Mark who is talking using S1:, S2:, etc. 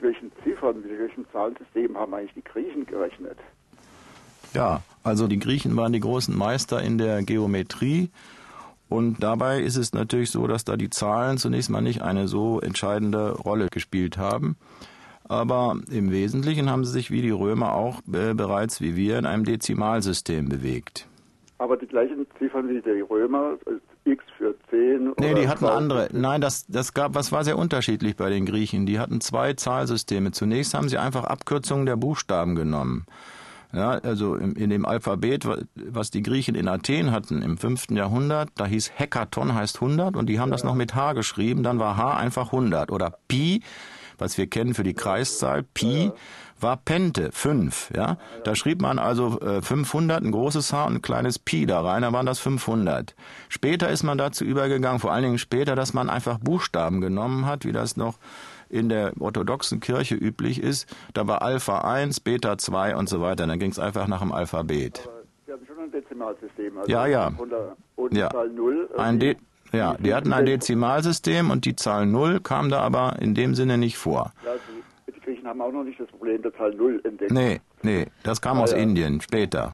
S1: mit welchen Ziffern, mit welchem Zahlensystem haben eigentlich die Griechen gerechnet?
S2: Ja, also die Griechen waren die großen Meister in der Geometrie. Und dabei ist es natürlich so, dass da die Zahlen zunächst mal nicht eine so entscheidende Rolle gespielt haben. Aber im Wesentlichen haben sie sich wie die Römer auch äh, bereits wie wir in einem Dezimalsystem bewegt.
S1: Aber die gleichen Ziffern wie die Römer, x für 10
S2: Nee, die hatten andere. Nein, das, das gab, was war sehr unterschiedlich bei den Griechen. Die hatten zwei Zahlsysteme. Zunächst haben sie einfach Abkürzungen der Buchstaben genommen. Ja, also in, in dem Alphabet, was die Griechen in Athen hatten im 5. Jahrhundert, da hieß Hekaton heißt 100 und die haben ja. das noch mit H geschrieben, dann war H einfach 100 oder Pi, was wir kennen für die Kreiszahl, Pi war Pente, 5, ja. Da schrieb man also äh, 500, ein großes H und ein kleines Pi da rein, dann waren das 500. Später ist man dazu übergegangen, vor allen Dingen später, dass man einfach Buchstaben genommen hat, wie das noch in der orthodoxen Kirche üblich ist. Da war Alpha 1, Beta 2 und so weiter. Dann ging es einfach nach dem Alphabet.
S1: Aber Sie haben schon ein Dezimalsystem. Also
S2: ja, ja.
S1: Ja. Zahl 0.
S2: Ein De ja, die hatten ein Dezimalsystem und die Zahl 0 kam da aber in dem Sinne nicht vor.
S1: Ja, die, die Griechen haben auch noch nicht das Problem der Zahl 0 entdeckt.
S2: Nee, nee, das kam
S1: ah,
S2: aus
S1: ja.
S2: Indien später.